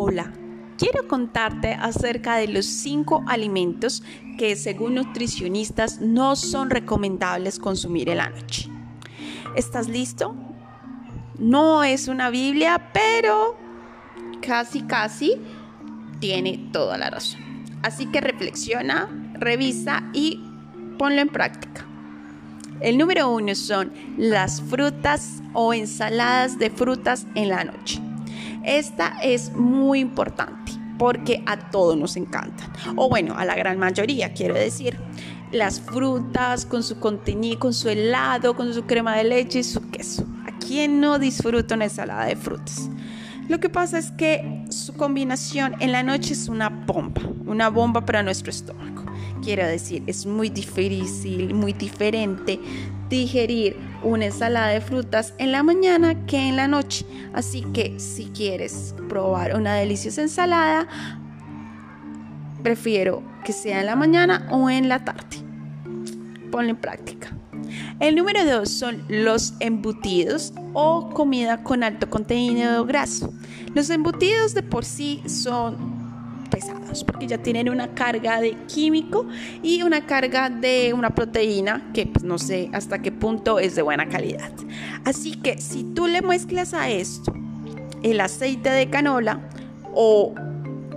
Hola, quiero contarte acerca de los 5 alimentos que según nutricionistas no son recomendables consumir en la noche. ¿Estás listo? No es una Biblia, pero casi, casi tiene toda la razón. Así que reflexiona, revisa y ponlo en práctica. El número uno son las frutas o ensaladas de frutas en la noche. Esta es muy importante porque a todos nos encantan. O bueno, a la gran mayoría, quiero decir. Las frutas con su contenido, con su helado, con su crema de leche y su queso. ¿A quién no disfruta una ensalada de frutas? Lo que pasa es que su combinación en la noche es una bomba, una bomba para nuestro estómago. Quiero decir, es muy difícil, muy diferente digerir una ensalada de frutas en la mañana que en la noche. Así que si quieres probar una deliciosa ensalada, prefiero que sea en la mañana o en la tarde. Ponlo en práctica. El número dos son los embutidos o comida con alto contenido graso. Los embutidos de por sí son porque ya tienen una carga de químico y una carga de una proteína que pues, no sé hasta qué punto es de buena calidad. Así que si tú le mezclas a esto el aceite de canola o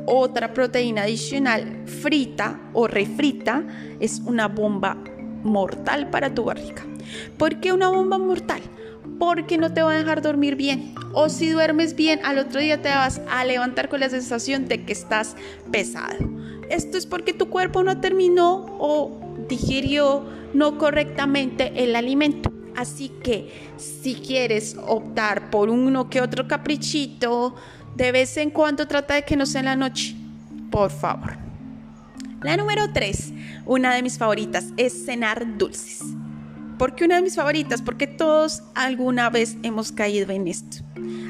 otra proteína adicional frita o refrita, es una bomba mortal para tu barriga. ¿Por qué una bomba mortal? porque no te va a dejar dormir bien. O si duermes bien, al otro día te vas a levantar con la sensación de que estás pesado. Esto es porque tu cuerpo no terminó o digirió no correctamente el alimento. Así que si quieres optar por uno que otro caprichito, de vez en cuando trata de que no sea en la noche. Por favor. La número 3, una de mis favoritas, es cenar dulces. ¿Por qué una de mis favoritas? Porque todos alguna vez hemos caído en esto.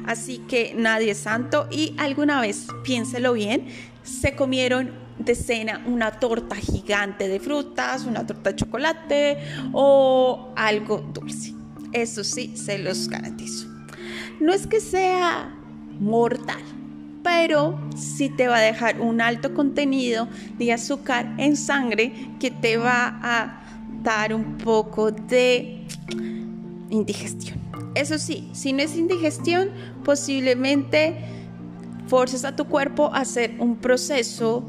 Así que nadie es santo y alguna vez, piénselo bien, se comieron de cena una torta gigante de frutas, una torta de chocolate o algo dulce. Eso sí, se los garantizo. No es que sea mortal, pero sí te va a dejar un alto contenido de azúcar en sangre que te va a un poco de indigestión. Eso sí, si no es indigestión, posiblemente forces a tu cuerpo a hacer un proceso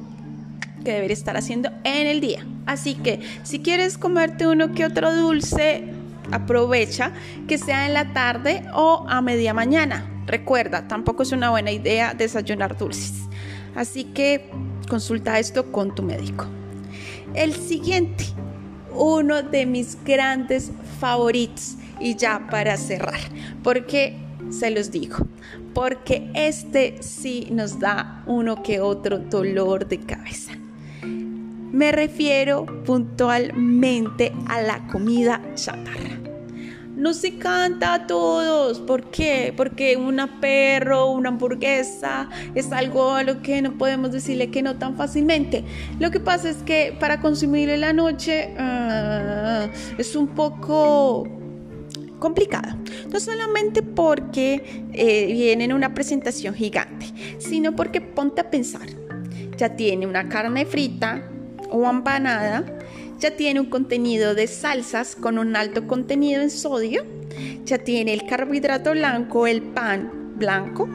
que debería estar haciendo en el día. Así que si quieres comerte uno que otro dulce, aprovecha que sea en la tarde o a media mañana. Recuerda, tampoco es una buena idea desayunar dulces. Así que consulta esto con tu médico. El siguiente uno de mis grandes favoritos. Y ya para cerrar, porque se los digo, porque este sí nos da uno que otro dolor de cabeza. Me refiero puntualmente a la comida chatarra no se canta a todos. ¿Por qué? Porque una perro, una hamburguesa es algo a lo que no podemos decirle que no tan fácilmente. Lo que pasa es que para consumir en la noche ah, es un poco complicada. No solamente porque eh, viene en una presentación gigante, sino porque ponte a pensar. Ya tiene una carne frita o empanada ya tiene un contenido de salsas con un alto contenido en sodio, ya tiene el carbohidrato blanco, el pan blanco.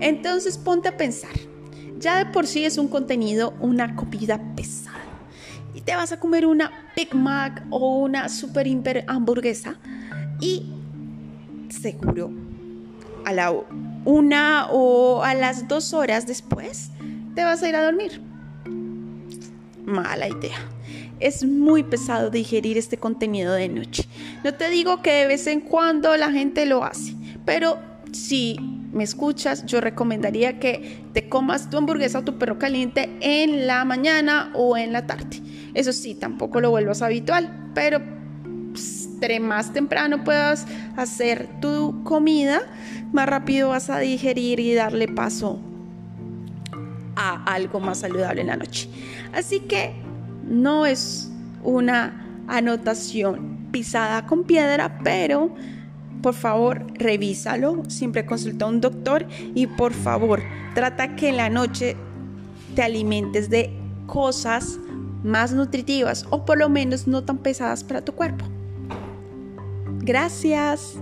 Entonces ponte a pensar, ya de por sí es un contenido, una comida pesada. Y te vas a comer una Big Mac o una super hamburguesa y seguro a la una o a las dos horas después te vas a ir a dormir. Mala idea es muy pesado digerir este contenido de noche. No te digo que de vez en cuando la gente lo hace, pero si me escuchas, yo recomendaría que te comas tu hamburguesa o tu perro caliente en la mañana o en la tarde. Eso sí, tampoco lo vuelvas habitual, pero entre más temprano puedas hacer tu comida, más rápido vas a digerir y darle paso a algo más saludable en la noche. Así que no es una anotación pisada con piedra, pero por favor, revísalo, siempre consulta a un doctor y por favor, trata que en la noche te alimentes de cosas más nutritivas o por lo menos no tan pesadas para tu cuerpo. Gracias.